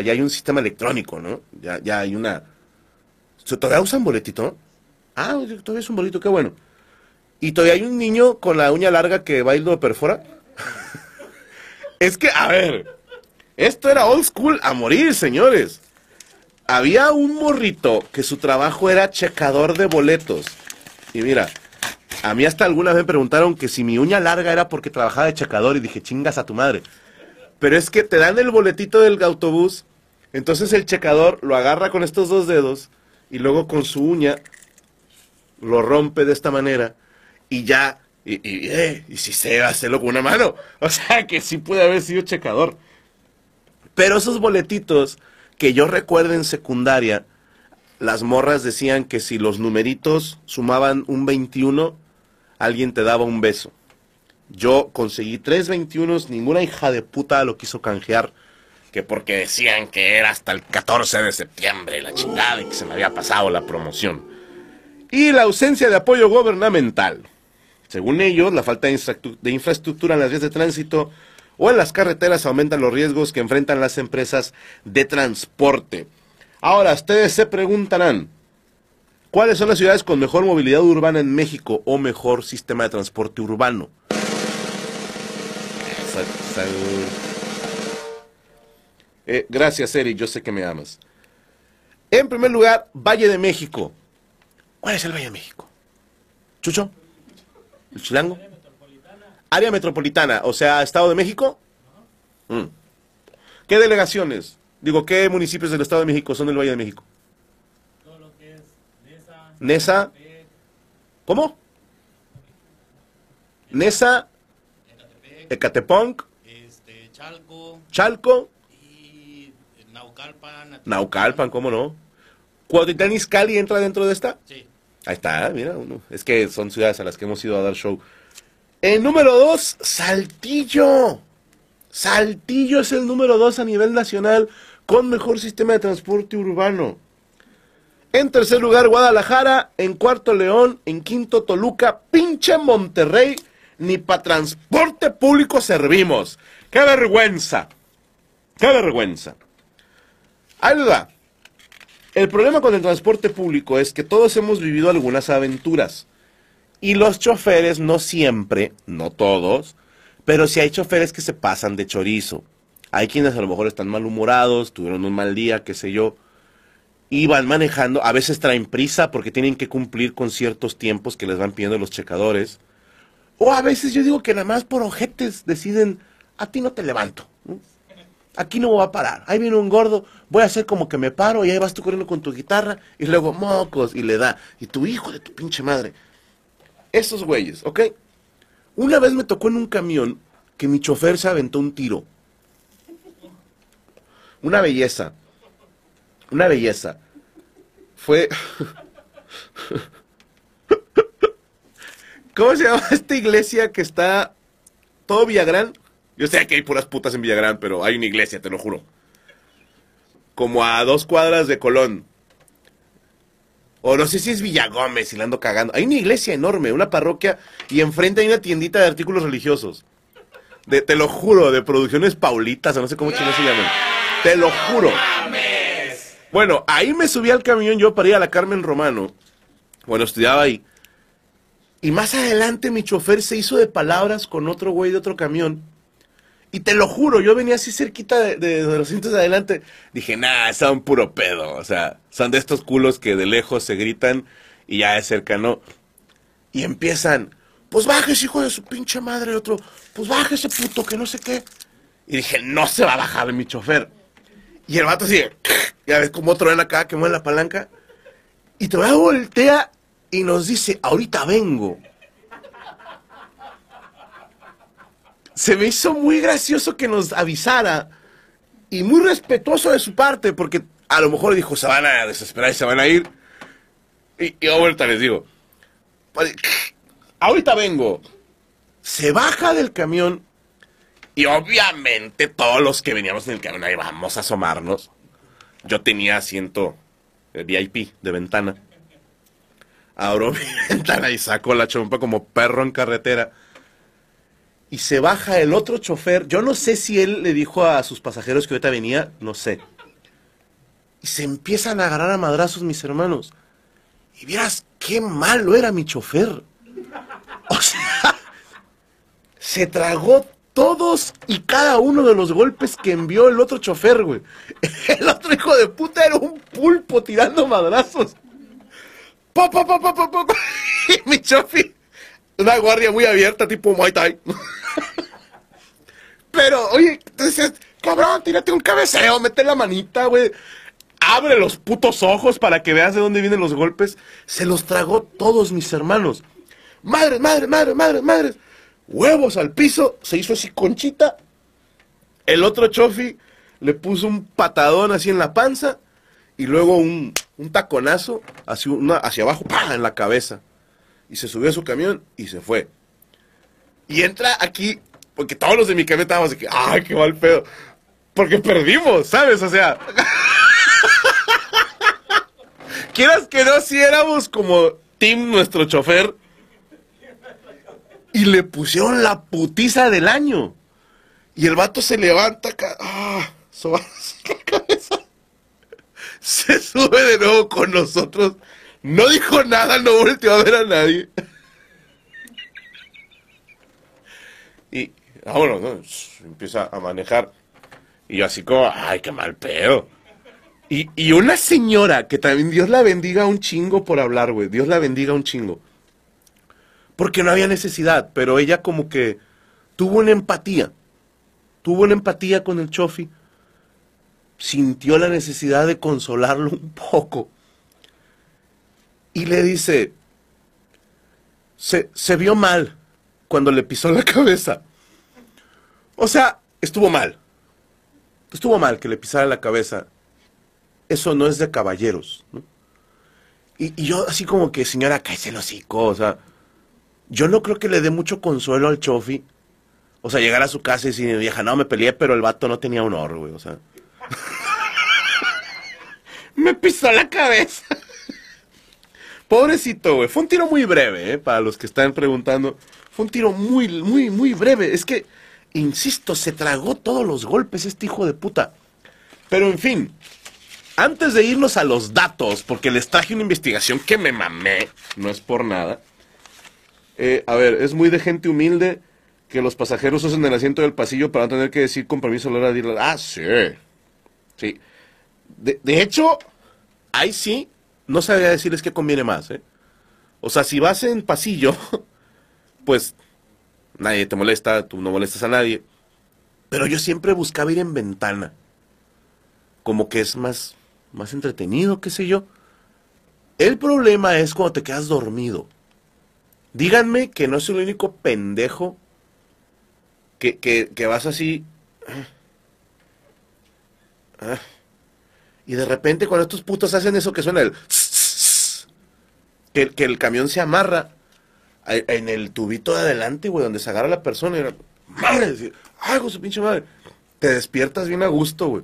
ya hay un sistema electrónico, ¿no? Ya, ya hay una... ¿Todavía usan boletito? Ah, todavía es un boletito, qué bueno. ¿Y todavía hay un niño con la uña larga que va y lo perfora? es que, a ver, esto era old school a morir, señores. Había un morrito que su trabajo era checador de boletos. Y mira, a mí hasta alguna vez me preguntaron que si mi uña larga era porque trabajaba de checador y dije, chingas a tu madre. Pero es que te dan el boletito del autobús, entonces el checador lo agarra con estos dos dedos y luego con su uña lo rompe de esta manera y ya, y, y, eh, y si se hacerlo con una mano. O sea que sí puede haber sido checador. Pero esos boletitos que yo recuerdo en secundaria, las morras decían que si los numeritos sumaban un 21, alguien te daba un beso. Yo conseguí tres 21, ninguna hija de puta lo quiso canjear, que porque decían que era hasta el 14 de septiembre, la chingada, y que se me había pasado la promoción. Y la ausencia de apoyo gubernamental. Según ellos, la falta de infraestructura en las vías de tránsito o en las carreteras aumentan los riesgos que enfrentan las empresas de transporte. Ahora, ustedes se preguntarán, ¿cuáles son las ciudades con mejor movilidad urbana en México o mejor sistema de transporte urbano? Eh, gracias, Eric, yo sé que me amas. En primer lugar, Valle de México. ¿Cuál es el Valle de México? ¿Chucho? ¿El chilango? Área metropolitana, o sea, Estado de México. Mm. ¿Qué delegaciones? Digo, ¿qué municipios del Estado de México son del Valle de México? Todo lo que es Nesa. Nesa. ¿Cómo? Nesa. Ecatepec. Este, Chalco. Chalco. Y Naucalpan. Naucalpan, ¿cómo no? ¿Cuautitlán Izcalli entra dentro de esta? Sí. Ahí está, mira, uno. Es que son ciudades a las que hemos ido a dar show. El número dos, Saltillo. Saltillo es el número dos a nivel nacional con mejor sistema de transporte urbano. En tercer lugar, Guadalajara. En cuarto, León. En quinto, Toluca. Pinche Monterrey ni para transporte público servimos. ¡Qué vergüenza! ¡Qué vergüenza! Ahí El problema con el transporte público es que todos hemos vivido algunas aventuras. Y los choferes, no siempre, no todos, pero sí hay choferes que se pasan de chorizo. Hay quienes a lo mejor están malhumorados, tuvieron un mal día, qué sé yo, y van manejando, a veces traen prisa porque tienen que cumplir con ciertos tiempos que les van pidiendo los checadores o a veces yo digo que nada más por ojetes deciden, a ti no te levanto. Aquí no va a parar. Ahí viene un gordo, voy a hacer como que me paro y ahí vas tú corriendo con tu guitarra y luego mocos y le da. Y tu hijo de tu pinche madre. Esos güeyes, ¿ok? Una vez me tocó en un camión que mi chofer se aventó un tiro. Una belleza. Una belleza. Fue... ¿Cómo se llama esta iglesia que está todo Villagrán? Yo sé que hay puras putas en Villagrán, pero hay una iglesia, te lo juro. Como a dos cuadras de Colón. O no sé si es Villagómez y la ando cagando. Hay una iglesia enorme, una parroquia, y enfrente hay una tiendita de artículos religiosos. Te lo juro, de producciones paulitas, o no sé cómo chinos se llaman. Te lo juro. Bueno, ahí me subí al camión yo para ir a la Carmen Romano. Bueno, estudiaba ahí. Y más adelante mi chofer se hizo de palabras con otro güey de otro camión. Y te lo juro, yo venía así cerquita de, los cintos de adelante. Dije, nah, son puro pedo. O sea, son de estos culos que de lejos se gritan y ya es cercano. Y empiezan, pues bájese, hijo de su pinche madre. Otro, pues bájese, puto, que no sé qué. Y dije, no se va a bajar mi chofer. Y el vato así, ya ves como otro ven acá que mueve la palanca. Y te a voltea y nos dice, ahorita vengo. Se me hizo muy gracioso que nos avisara y muy respetuoso de su parte, porque a lo mejor dijo, se van a desesperar y se van a ir. Y, ahorita les digo, ahorita vengo. Se baja del camión y obviamente todos los que veníamos en el camión ahí vamos a asomarnos. Yo tenía asiento eh, VIP de ventana abro mi ventana y saco la chompa como perro en carretera. Y se baja el otro chofer. Yo no sé si él le dijo a sus pasajeros que ahorita venía, no sé. Y se empiezan a agarrar a madrazos mis hermanos. Y vieras qué malo era mi chofer. O sea, se tragó todos y cada uno de los golpes que envió el otro chofer, güey. El otro hijo de puta era un pulpo tirando madrazos. Po, po, po, po, po, po. Y mi chofi, una guardia muy abierta, tipo Muay Thai. Pero, oye, decías, cabrón, tírate un cabeceo, mete la manita, güey. Abre los putos ojos para que veas de dónde vienen los golpes. Se los tragó todos mis hermanos. Madre, madre, madre, madre, madre. Huevos al piso, se hizo así conchita. El otro chofi le puso un patadón así en la panza y luego un, un taconazo hacia, una, hacia abajo, ¡pah! en la cabeza. Y se subió a su camión y se fue. Y entra aquí, porque todos los de mi camión estábamos de que, ¡ay, qué mal pedo! Porque perdimos, ¿sabes? O sea, quieras que no, si éramos como Tim, nuestro chofer, y le pusieron la putiza del año. Y el vato se levanta ah, la cabeza. Se sube de nuevo con nosotros. No dijo nada, no volteó a ver a nadie. Y ¿no? Empieza a manejar. Y yo así como, ay, qué mal pedo. Y, y una señora que también Dios la bendiga un chingo por hablar, güey. Dios la bendiga un chingo. Porque no había necesidad, pero ella como que tuvo una empatía. Tuvo una empatía con el chofi. Sintió la necesidad de consolarlo un poco. Y le dice, se, se vio mal cuando le pisó la cabeza. O sea, estuvo mal. Estuvo mal que le pisara la cabeza. Eso no es de caballeros. ¿no? Y, y, yo así como que, señora, cállese el hocico. O sea, yo no creo que le dé mucho consuelo al chofi. O sea, llegar a su casa y decir, vieja, no, me peleé, pero el vato no tenía honor, güey. O sea. me pisó la cabeza. Pobrecito, güey. Fue un tiro muy breve, ¿eh? Para los que están preguntando. Fue un tiro muy, muy, muy breve. Es que, insisto, se tragó todos los golpes este hijo de puta. Pero en fin, antes de irnos a los datos, porque les traje una investigación que me mamé, no es por nada. Eh, a ver, es muy de gente humilde que los pasajeros usen el asiento del pasillo para no tener que decir con permiso a la hora de ir. Ah, sí. Sí. De, de hecho, ahí sí, no sabría decirles qué conviene más, ¿eh? O sea, si vas en pasillo, pues nadie te molesta, tú no molestas a nadie. Pero yo siempre buscaba ir en ventana. Como que es más, más entretenido, qué sé yo. El problema es cuando te quedas dormido. Díganme que no soy el único pendejo que, que, vas así. Ah, y de repente cuando estos putos hacen eso que suena el... Que, que el camión se amarra en el tubito de adelante, güey, donde se agarra la persona y... Madre, decir, ay, su pinche madre. Te despiertas bien a gusto, güey.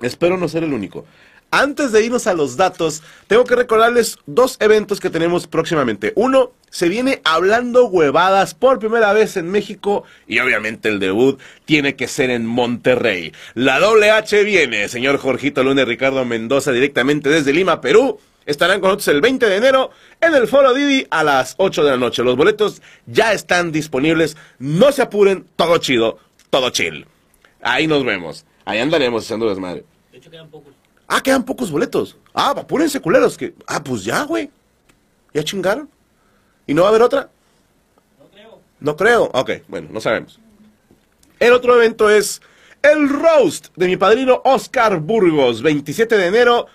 Espero no ser el único. Antes de irnos a los datos, tengo que recordarles dos eventos que tenemos próximamente. Uno, se viene hablando huevadas por primera vez en México y obviamente el debut tiene que ser en Monterrey. La doble H viene, señor Jorgito Luna Ricardo Mendoza directamente desde Lima, Perú. Estarán con nosotros el 20 de enero en el Foro Didi a las 8 de la noche. Los boletos ya están disponibles. No se apuren, todo chido, todo chill. Ahí nos vemos. Ahí andaremos haciendo desmadre. De hecho, quedan pocos. Ah, quedan pocos boletos. Ah, apúrense, culeros. Que... Ah, pues ya, güey. Ya chingaron. ¿Y no va a haber otra? No creo. No creo. Ok, bueno, no sabemos. El otro evento es el roast de mi padrino Oscar Burgos, 27 de enero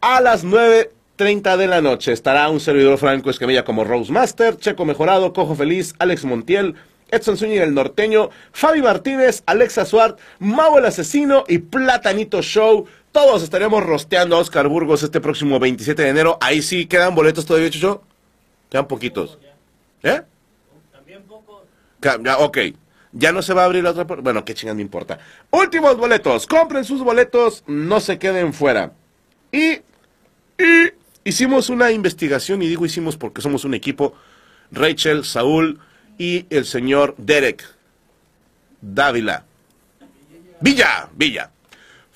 a las 9.30 de la noche. Estará un servidor Franco Escamilla como Roast Master, Checo Mejorado, Cojo Feliz, Alex Montiel, Edson Zúñiga el Norteño, Fabi Martínez, Alexa Suart, Mau el Asesino y Platanito Show. Todos estaremos rosteando a Oscar Burgos este próximo 27 de enero. Ahí sí quedan boletos todavía, Chucho. Quedan poquitos. ¿Eh? También pocos. Ok. Ya no se va a abrir la otra puerta. Bueno, qué chingada me importa. Últimos boletos. Compren sus boletos. No se queden fuera. Y, y hicimos una investigación. Y digo hicimos porque somos un equipo. Rachel, Saúl y el señor Derek Dávila. Villa, Villa.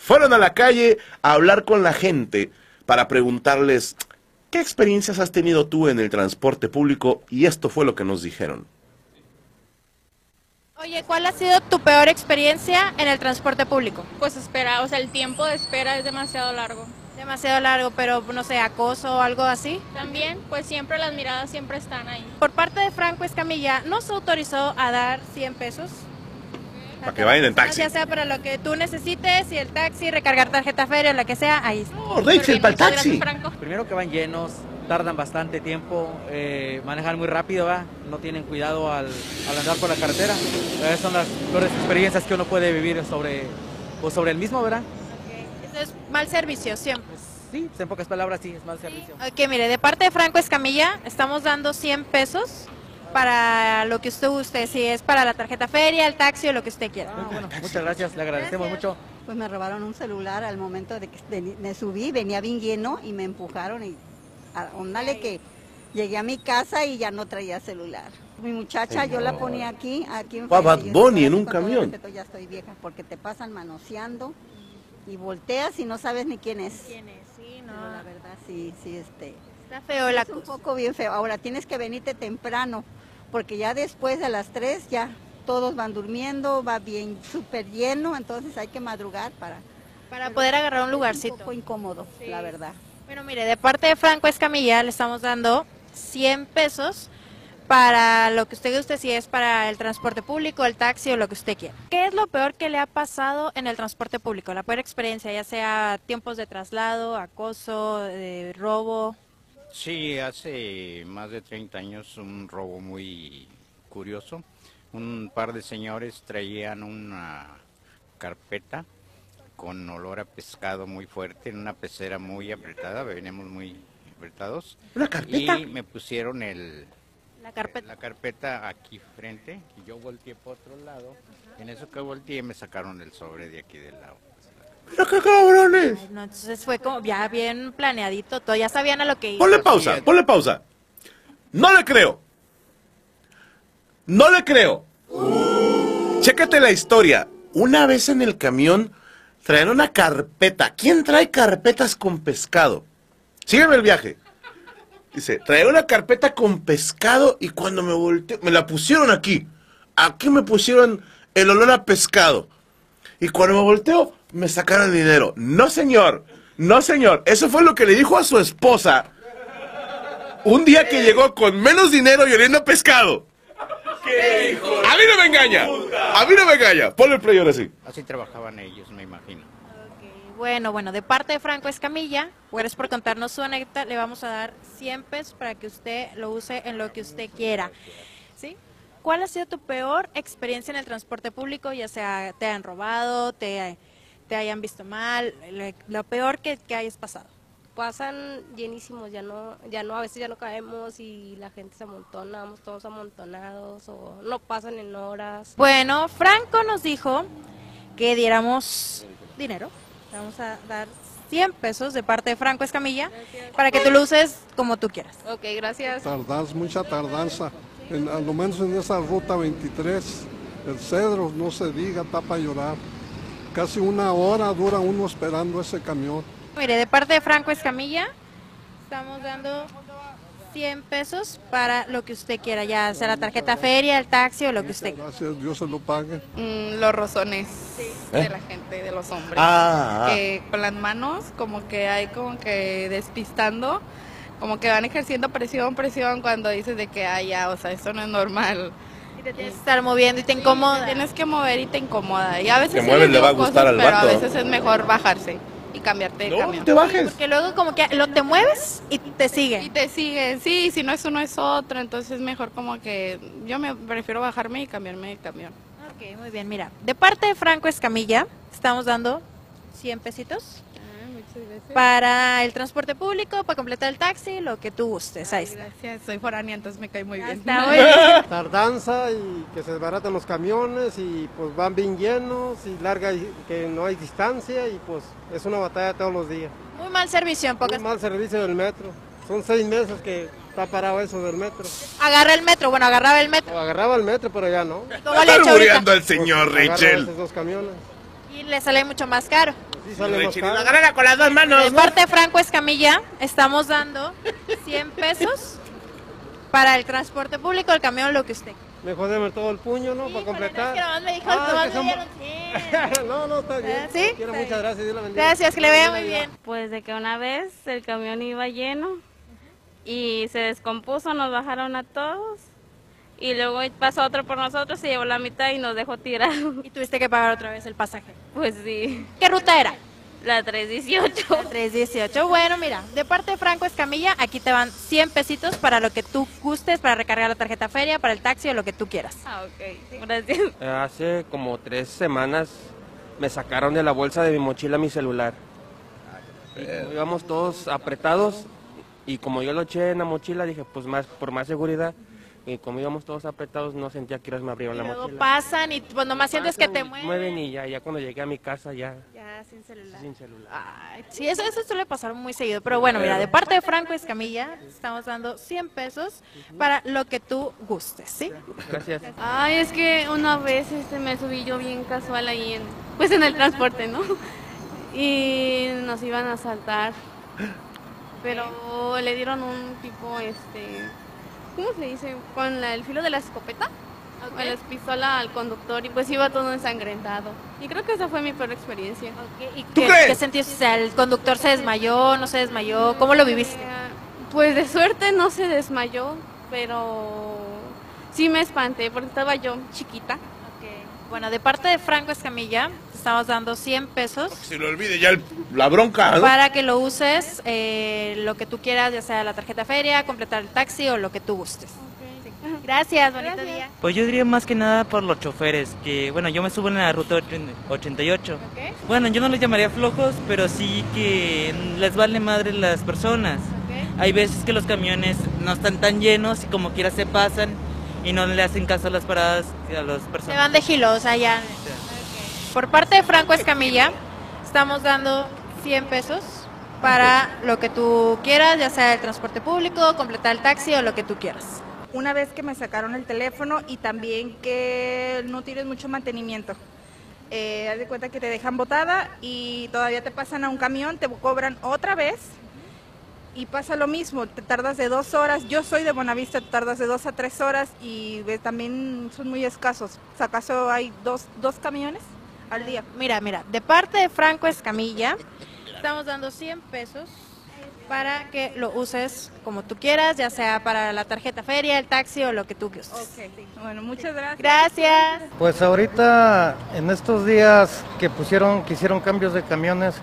Fueron a la calle a hablar con la gente para preguntarles, ¿qué experiencias has tenido tú en el transporte público? Y esto fue lo que nos dijeron. Oye, ¿cuál ha sido tu peor experiencia en el transporte público? Pues espera, o sea, el tiempo de espera es demasiado largo. Demasiado largo, pero no sé, acoso o algo así. También, pues siempre las miradas siempre están ahí. Por parte de Franco Escamilla, ¿no se autorizó a dar 100 pesos? Para que vayan en taxi. Ya sea para lo que tú necesites, y el taxi, recargar tarjeta feria, lo que sea, ahí está. Oh, Rachel, para el taxi. gracias. Primero que van llenos, tardan bastante tiempo, eh, manejan muy rápido, ¿va? no tienen cuidado al, al andar por la carretera. Esas son las peores experiencias que uno puede vivir sobre, pues sobre el mismo, ¿verdad? Eso es mal servicio, siempre. Pues, sí, en pocas palabras sí, es mal servicio. Ok, mire, de parte de Franco Escamilla, estamos dando 100 pesos para lo que usted guste, si es para la tarjeta feria, el taxi o lo que usted quiera. Ah, bueno, muchas gracias, le agradecemos Gracias. mucho. Pues me robaron un celular al momento de que me subí, venía bien lleno y me empujaron y óndale que llegué a mi casa y ya no traía celular. Mi muchacha yo la ponía aquí, aquí a Bad Bunny en un camión. respeto, ya estoy vieja porque te pasan manoseando y volteas y no sabes ni quién es. Sí, Pero la verdad sí, sí, este. Está feo la Es un poco bien feo. Ahora tienes que venirte temprano, porque ya después de las 3 ya todos van durmiendo, va bien súper lleno, entonces hay que madrugar para... para poder agarrar un lugarcito. un poco incómodo, Sí. la verdad. Bueno, mire, de parte de Franco Escamilla le estamos dando 100 pesos para lo que usted guste, si es para el transporte público, el taxi o lo que usted quiera. ¿Qué es lo peor que le ha pasado en el transporte público? La peor experiencia, ya sea tiempos de traslado, acoso, de robo. Sí, hace más de 30 años un robo muy curioso. Un par de señores traían una carpeta con olor a pescado muy fuerte en una pecera muy apretada, veníamos muy apretados. ¿Una carpeta? Y me pusieron el, La carpeta. la carpeta aquí frente y yo volteé por otro lado. En eso que volteé me sacaron el sobre de aquí del lado. ¡Pero qué cabrones! No, entonces fue como ya bien planeadito, todo, ya sabían a lo que iba. Ponle pausa, ponle pausa. No le creo. No le creo. Chécate la historia. Una vez en el camión traían una carpeta. ¿Quién trae carpetas con pescado? Sígueme el viaje. Dice, traía una carpeta con pescado y cuando me volteé, me la pusieron aquí. Aquí me pusieron el olor a pescado. Y cuando me volteo, me sacaron dinero. No, señor. No, señor. Eso fue lo que le dijo a su esposa. Un día que llegó con menos dinero y oliendo pescado. A mí no me engaña. A mí no me engaña. Ponle el play ahora sí. Así trabajaban ellos, me imagino. Bueno, bueno, de parte de Franco Escamilla, gracias por contarnos su anécdota, le vamos a dar 100 pesos para que usted lo use en lo que usted quiera. ¿Sí? ¿Cuál ha sido tu peor experiencia en el transporte público? Ya sea te han robado, te, te hayan visto mal, lo peor que, que hayas pasado. pasan llenísimos, ya no, ya no, a veces ya no caemos y la gente se amontona, vamos todos amontonados o no pasan en horas. Bueno, Franco nos dijo que diéramos dinero. Vamos a dar 100 pesos de parte de Franco Escamilla para que tú lo uses como tú quieras. Ok, gracias. Tardanza, mucha tardanza, en, a lo menos en esa ruta 23, el cedro, no se diga, está para llorar. Casi una hora dura uno esperando ese camión. Mire, de parte de Franco Escamilla, estamos dando 100 pesos para lo que usted quiera, ya sea la tarjeta feria, el taxi o lo que usted quiera. Gracias, Dios se lo pague. Mm, los rozones ¿Eh? de la gente, de los hombres. Ah, ah. Que con las manos, como que hay como que despistando, como que van ejerciendo presión, presión cuando dices de que, ay, ya, o sea, esto no es normal. Y te tienes que estar moviendo y te Te incomoda. tienes que mover y te incomoda. Y a veces Te mueves, le va a gustar cosas, al pero vato. a veces es mejor bajarse y cambiarte de No, camión. no te bajes. Porque luego como que lo te mueves y te Y sigue. te siguen, sí, si no es uno es otro, entonces es mejor como que yo me prefiero bajarme y cambiarme de camión. Ok, muy bien, mira. De parte de Franco Escamilla, estamos dando 100 pesitos gracias. para el transporte público, para completar el taxi, lo que tú gustes. Ahí está. Gracias, soy foránea, entonces me cae muy bien. está, muy bien. tardanza y que se desbaratan los camiones y pues van bien llenos y larga y que no hay distancia y pues es una batalla todos los días. Muy mal servicio en Muy pocas. mal servicio del metro. Son seis meses que está parado eso del metro. Agarra el metro, bueno, agarraba el metro. O agarraba el metro pero ya no. ¿Cómo le Está muriendo el señor Pues, esos dos camiones. Y le sale mucho más caro. sale más caro. Agárrala con las dos manos. De parte de Franco Escamilla, estamos dando 100 pesos para el transporte público, el camión, lo que usted. Mejor déme todo el puño, ¿no? Para completar. que nomás me dijo, Ah, nomás que me dieron no, no, está bien. ¿Sí? Quiero, muchas gracias. Dios la bendiga. Gracias, que le vaya muy bien. Pues de que una vez el camión iba lleno y se descompuso, nos bajaron a todos y luego pasó otro por nosotros, se llevó la mitad y nos dejó tirados. Y tuviste que pagar otra vez el pasaje. Pues sí. ¿Qué ruta era? La 318. La 318. Bueno, mira, de parte de Franco Escamilla, aquí te van 100 pesitos para lo que tú gustes, para recargar la tarjeta feria, para el taxi o lo que tú quieras. Ah, ok. Gracias. Eh, Hace como tres semanas me sacaron de la bolsa de mi mochila mi celular. Y como íbamos todos apretados y como yo lo eché en la mochila dije pues más por más seguridad y como íbamos todos apretados no sentía que me abrieron Y la luego mochila. pasan y pues nomás sientes que te mueven y ya, ya cuando llegué a mi casa ya Ya, sin celular. sin celular. Ay, sí, eso, eso suele pasar muy seguido. Pero bueno, mira, de parte de Franco Escamilla, estamos dando 100 pesos para lo que tú gustes, ¿sí? Gracias. Ay, es que una vez este, me subí yo bien casual ahí en, pues en el transporte, ¿no? Y nos iban a asaltar. Pero le dieron un tipo, este, ¿cómo se dice? Con la- el filo de la escopeta. Me les pistola al conductor y pues iba todo ensangrentado. Y creo que esa fue mi peor experiencia. ¿Y qué, qué sentiste? O sea, el conductor se desmayó, no se desmayó. ¿Cómo lo viviste? Pues de suerte no se desmayó, pero sí me espanté porque estaba yo chiquita. Bueno, de parte de Franco Escamilla, estamos dando 100 pesos Se le olvide ya el- la bronca, ¿no? para que lo uses eh, lo que tú quieras, ya sea la tarjeta feria, completar el taxi o lo que tú gustes. Sí. Gracias, bonito día. Pues yo diría más que nada por los choferes, que bueno, yo me subo en la ruta 88. Bueno, yo no les llamaría flojos, pero sí que les vale madre las personas. Hay veces que los camiones no están tan llenos y como quiera se pasan y no le hacen caso a las paradas a las Se personas. van de gilo, o sea, ya. Por parte de Franco Escamilla, estamos dando 100 pesos para lo que tú quieras, ya sea el transporte público, completar el taxi o lo que tú quieras. Una vez que me sacaron el teléfono y también que no tienes mucho mantenimiento. Eh, haz de cuenta que te dejan botada y todavía te pasan a un camión, te cobran otra vez y pasa lo mismo, te tardas de dos horas. Yo soy de Bonavista, te tardas de dos a tres horas y también son muy escasos. Acaso hay dos, dos camiones al día. Mira, mira, de parte de Franco Escamilla, estamos dando 100 pesos para que lo uses como tú quieras, ya sea para la tarjeta feria, el taxi o lo que tú gustes. Bueno, muchas gracias. Gracias. Pues ahorita, en estos días que pusieron, que hicieron cambios de camiones,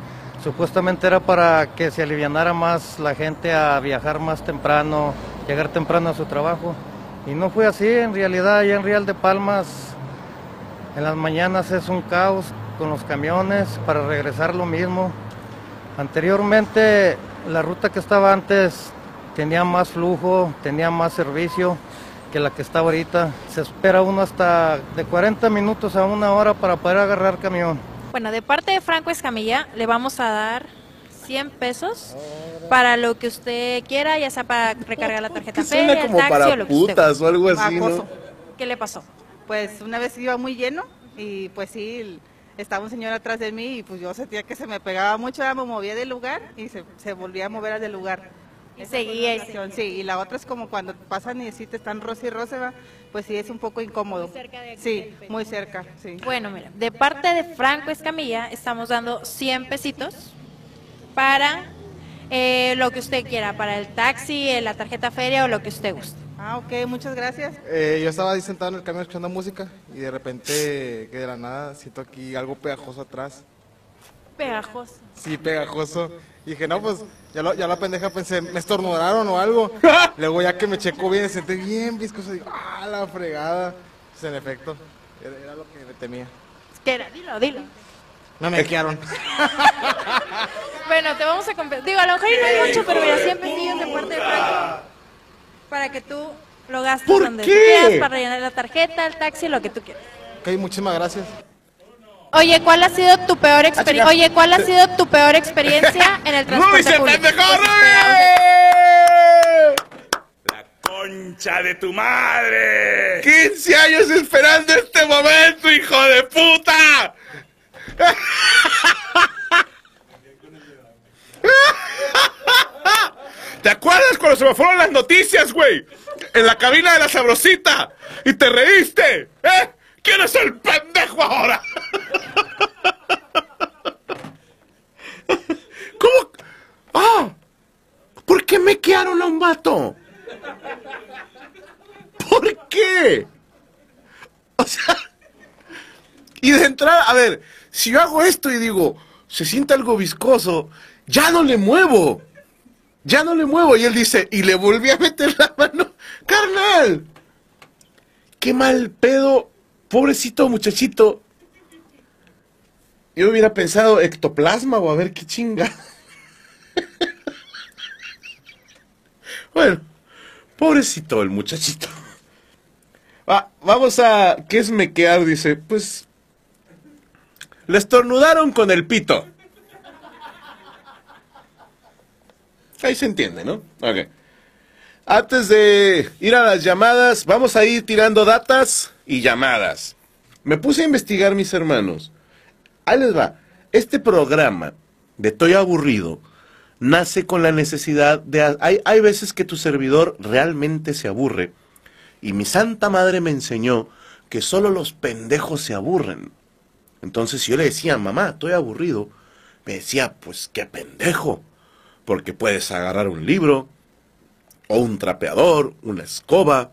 supuestamente era para que se alivianara más la gente a viajar más temprano, llegar temprano a su trabajo. Y no fue así, en realidad allá en Real de Palmas, en las mañanas es un caos con los camiones para regresar lo mismo. Anteriormente, la ruta que estaba antes tenía más flujo, tenía más servicio que la que está ahorita. Se espera uno hasta de 40 minutos a una hora para poder agarrar camión. Bueno, de parte de Franco Escamilla, le vamos a dar 100 pesos para lo que usted quiera, ya sea para recargar la tarjeta feria, como taxi para o lo que putas o algo así. ¿Qué le pasó? Pues una vez iba muy lleno y pues sí, estaba un señor atrás de mí y pues yo sentía que se me pegaba mucho, ya me movía del lugar y se, se volvía a mover del lugar. Y seguía y Sí, y la otra es como cuando pasan y sí te están rosa y rosa, ¿va? pues sí es un poco incómodo. Sí, muy cerca, sí. Bueno, mira, de parte de Franco Escamilla estamos dando 100 pesitos para eh, lo que usted quiera, para el taxi, eh, la tarjeta feria o lo que usted guste. Ah, ok, muchas gracias. Eh, yo estaba ahí sentado en el camión escuchando música y de repente, que de la nada, siento aquí algo pegajoso atrás. Pegajoso. Sí, pegajoso. Y dije, no, pues, ya, lo- ya la pendeja pensé, me estornudaron o algo. Luego ya que me checó bien, senté bien viscoso, digo, ah, la fregada. Pues en efecto, era, era lo que me temía. ¿Qué era? Dilo, dilo. No me quedaron. Bueno, te vamos a comprar. Digo, a lo mejor no hay mucho, pero mira, 100 pesillos de parte de Franco para que tú lo gastes ¿Por donde qué? tú quieras, para rellenar la tarjeta, el taxi, lo que tú quieras. Ok, muchísimas gracias. Oye, ¿cuál ha sido tu peor experiencia? Oye, ¿cuál ha sido tu peor experiencia en el transporte se público? pendejó, Desesperado. ¡Concha de tu madre! ¡15 años esperando este momento, hijo de puta! ¿Te acuerdas cuando se me fueron las noticias, güey? En la cabina de la sabrosita. Y te reíste. ¿Eh? ¿Quién es el pendejo ahora? ¿Cómo? Ah, ¿por qué me quedaron a un vato? ¿Por qué? O sea, y de entrada, a ver, si yo hago esto y digo, se siente algo viscoso, ya no le muevo. Ya no le muevo. Y él dice, y le volví a meter la mano. Carnal. Qué mal pedo. Pobrecito muchachito. Yo hubiera pensado ectoplasma o a ver qué chinga. bueno, pobrecito el muchachito. Va, vamos a... ¿Qué es mequear? Dice, pues... Le estornudaron con el pito. Ahí se entiende, ¿no? Ok. Antes de ir a las llamadas, vamos a ir tirando datas y llamadas. Me puse a investigar, mis hermanos. Ahí les va. Este programa de Estoy aburrido nace con la necesidad de... Hay, hay veces que tu servidor realmente se aburre. Y mi santa madre me enseñó que solo los pendejos se aburren. Entonces yo le decía, mamá, estoy aburrido, me decía, pues qué pendejo porque puedes agarrar un libro, o un trapeador, una escoba,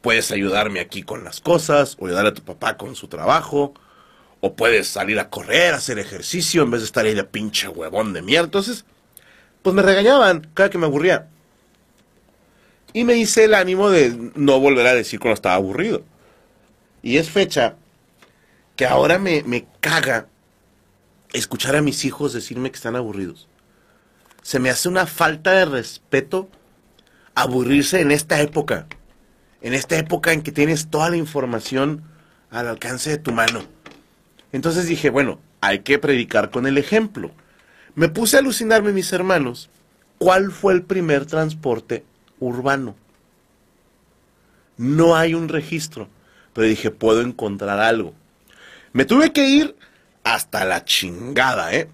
puedes ayudarme aquí con las cosas, o ayudar a tu papá con su trabajo, o puedes salir a correr, hacer ejercicio, en vez de estar ahí de pinche huevón de mierda. Entonces, pues me regañaban cada que me aburría. Y me hice el ánimo de no volver a decir cuando estaba aburrido. Y es fecha que ahora me, me caga escuchar a mis hijos decirme que están aburridos se me hace una falta de respeto aburrirse en esta época. En esta época en que tienes toda la información al alcance de tu mano. Entonces dije, bueno, hay que predicar con el ejemplo. Me puse a alucinarme, mis hermanos, cuál fue el primer transporte urbano. No hay un registro, pero dije, puedo encontrar algo. Me tuve que ir hasta la chingada, ¿eh?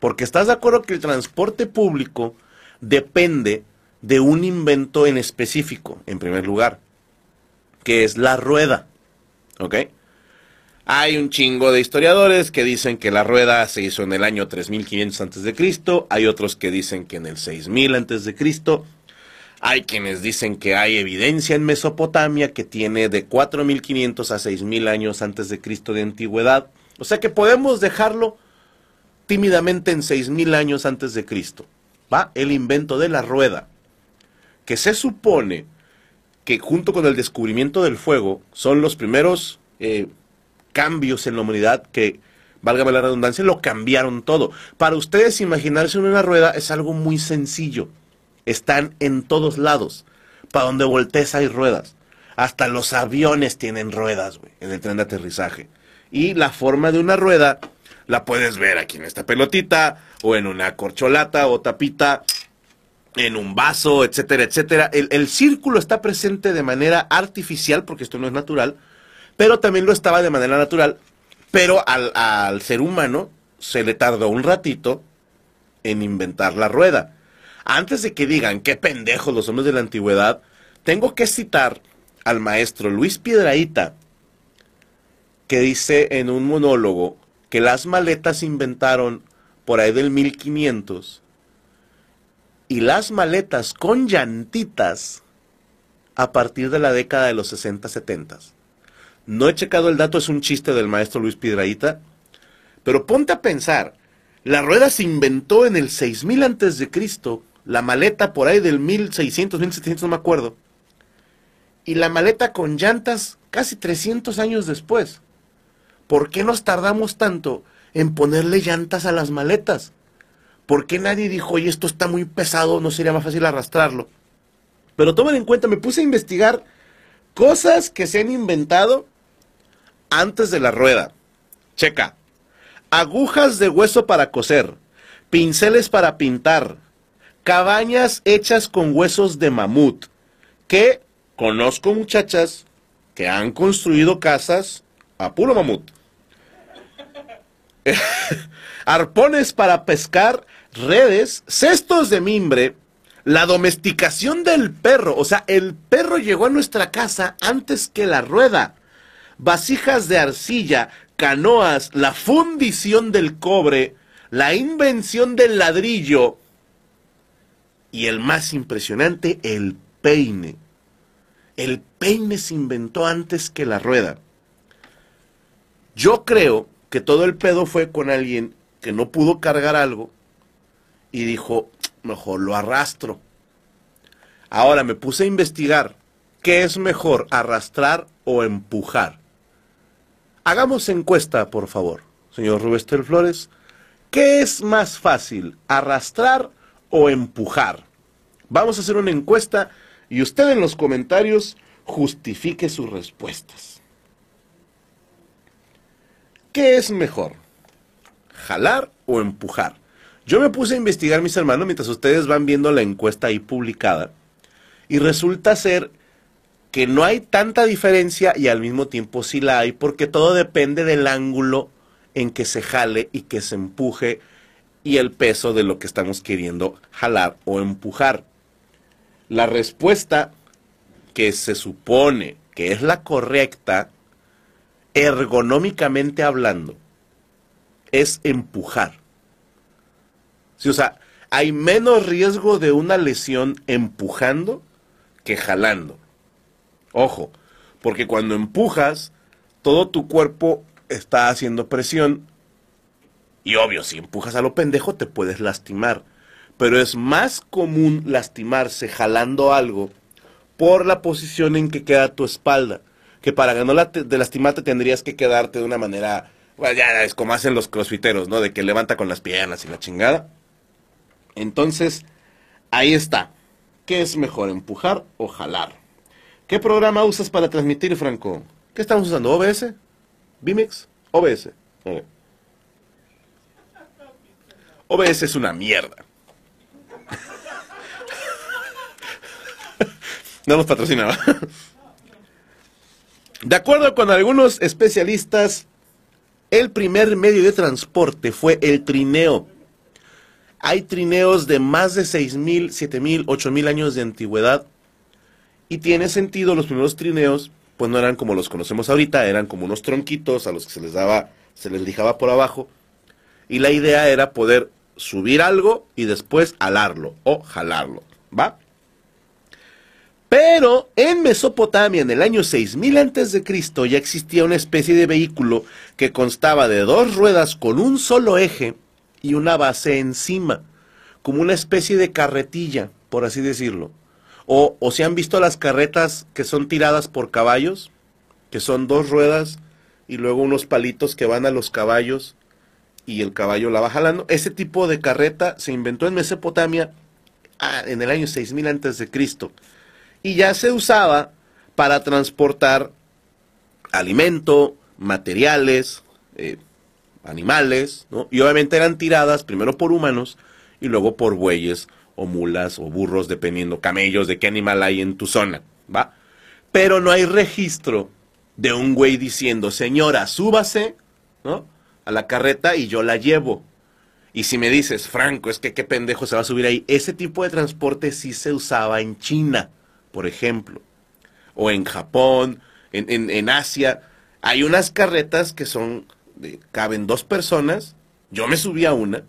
Porque estás de acuerdo que el transporte público depende de un invento en específico, en primer lugar, que es la rueda. ¿Ok? Hay un chingo de historiadores que dicen que la rueda se hizo en el año 3500 a.C., hay otros que dicen que en el 6000 a.C., hay quienes dicen que hay evidencia en Mesopotamia que tiene de 4500 a 6000 años antes de Cristo de antigüedad. O sea que podemos dejarlo tímidamente en 6.000 años antes de Cristo. ¿Va? El invento de la rueda, que se supone que junto con el descubrimiento del fuego son los primeros eh, cambios en la humanidad que, válgame la redundancia, lo cambiaron todo. Para ustedes imaginarse una rueda es algo muy sencillo. Están en todos lados. Para donde voltees hay ruedas. Hasta los aviones tienen ruedas, güey, en el tren de aterrizaje. Y la forma de una rueda la puedes ver aquí en esta pelotita, o en una corcholata o tapita, en un vaso, etcétera, etcétera. El, círculo está presente de manera artificial, porque esto no es natural, pero también lo estaba de manera natural, pero al, al ser humano se le tardó un ratito en inventar la rueda. Antes de que digan qué pendejos los hombres de la antigüedad, tengo que citar al maestro Luis Piedraíta, que dice en un monólogo que las maletas se inventaron por ahí del 1500 y las maletas con llantitas a partir de la década de los 60, 70. No he checado el dato, es un chiste del maestro Luis Piedraíta, pero ponte a pensar, la rueda se inventó en el 6000 antes de Cristo, la maleta por ahí del 1600, 1700, no me acuerdo, y la maleta con llantas casi 300 años después. ¿Por qué nos tardamos tanto en ponerle llantas a las maletas? ¿Por qué nadie dijo, oye, esto está muy pesado, no sería más fácil arrastrarlo? Pero tomen en cuenta, me puse a investigar cosas que se han inventado antes de la rueda. Checa. Agujas de hueso para coser, pinceles para pintar, cabañas hechas con huesos de mamut, que conozco muchachas que han construido casas a puro mamut arpones para pescar, redes, cestos de mimbre, la domesticación del perro. O sea, el perro llegó a nuestra casa antes que la rueda. Vasijas de arcilla, canoas, la fundición del cobre, la invención del ladrillo y el más impresionante, el peine. El peine se inventó antes que la rueda. Yo creo que todo el pedo fue con alguien que no pudo cargar algo y dijo, mejor lo arrastro. Ahora me puse a investigar qué es mejor, arrastrar o empujar. Hagamos encuesta, por favor, señor Rubestel Flores. ¿Qué es más fácil, arrastrar o empujar? Vamos a hacer una encuesta y usted en los comentarios justifique sus respuestas. ¿Qué es mejor? ¿Jalar o empujar? Yo me puse a investigar, mis hermanos, mientras ustedes van viendo la encuesta ahí publicada, y resulta ser que no hay tanta diferencia y al mismo tiempo sí la hay, porque todo depende del ángulo en que se jale y que se empuje y el peso de lo que estamos queriendo jalar o empujar. La respuesta que se supone que es la correcta, ergonómicamente hablando, es empujar. Sí, o sea, hay menos riesgo de una lesión empujando que jalando. Ojo, porque cuando empujas, todo tu cuerpo está haciendo presión. Y obvio, si empujas a lo pendejo, te puedes lastimar. Pero es más común lastimarse jalando algo por la posición en que queda tu espalda. Que para no la- de lastimarte tendrías que quedarte de una manera. Bueno, ya es como hacen los crossfiteros, ¿no? De que levanta con las piernas y la chingada. Entonces, ahí está. ¿Qué es mejor, empujar o jalar? ¿Qué programa usas para transmitir, Franco? ¿Qué estamos usando? ¿OBS? ¿Bimex? OBS. OBS es una mierda. no nos patrocinaba. De acuerdo con algunos especialistas, el primer medio de transporte fue el trineo. Hay trineos de más de 6.000, 7.000, 8.000 años de antigüedad. Y tiene sentido, los primeros trineos, pues no eran como los conocemos ahorita, eran como unos tronquitos a los que se les daba, se les lijaba por abajo. Y la idea era poder subir algo y después alarlo o jalarlo, ¿va? Pero en Mesopotamia, en el año 6000 antes de Cristo, ya existía una especie de vehículo que constaba de dos ruedas con un solo eje y una base encima, como una especie de carretilla, por así decirlo. O, o se han visto las carretas que son tiradas por caballos, que son dos ruedas y luego unos palitos que van a los caballos y el caballo la va jalando. Ese tipo de carreta se inventó en Mesopotamia ah, en el año 6000 antes de Cristo y ya se usaba para transportar alimento, materiales, eh, animales, ¿no? Y obviamente eran tiradas primero por humanos y luego por bueyes o mulas o burros, dependiendo, camellos, de qué animal hay en tu zona, ¿va? Pero no hay registro de un güey diciendo, señora, súbase, ¿no? A la carreta y yo la llevo. Y si me dices, Franco, es que qué pendejo se va a subir ahí, ese tipo de transporte sí se usaba en China, por ejemplo, o en Japón, en, en, en Asia. Hay unas carretas que son, caben dos personas, yo me subí a una,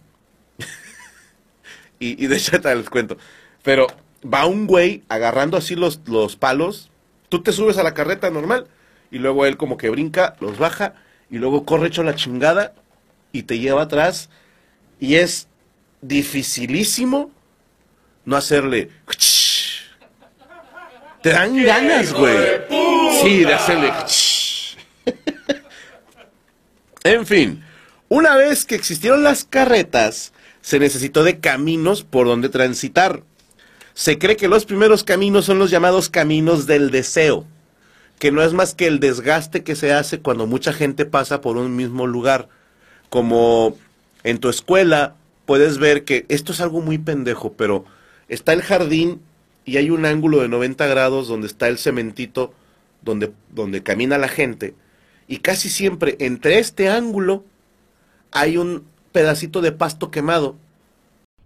y, y de hecho te les cuento, pero va un güey agarrando así los, los palos, tú te subes a la carreta normal, y luego él como que brinca, los baja, y luego corre hecho la chingada, y te lleva atrás, y es dificilísimo no hacerle... Te dan ganas, güey. Sí, de hacerle... En fin, una vez que existieron las carretas, se necesitó de caminos por donde transitar. Se cree que los primeros caminos son los llamados caminos del deseo, que no es más que el desgaste que se hace cuando mucha gente pasa por un mismo lugar. Como en tu escuela puedes ver que esto es algo muy pendejo, pero está el jardín y hay un ángulo de 90 grados donde está el cementito donde, donde camina la gente. Y casi siempre entre este ángulo hay un pedacito de pasto quemado.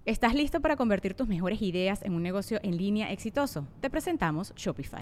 ¿Estás listo para convertir tus mejores ideas en un negocio en línea exitoso? Te presentamos Shopify.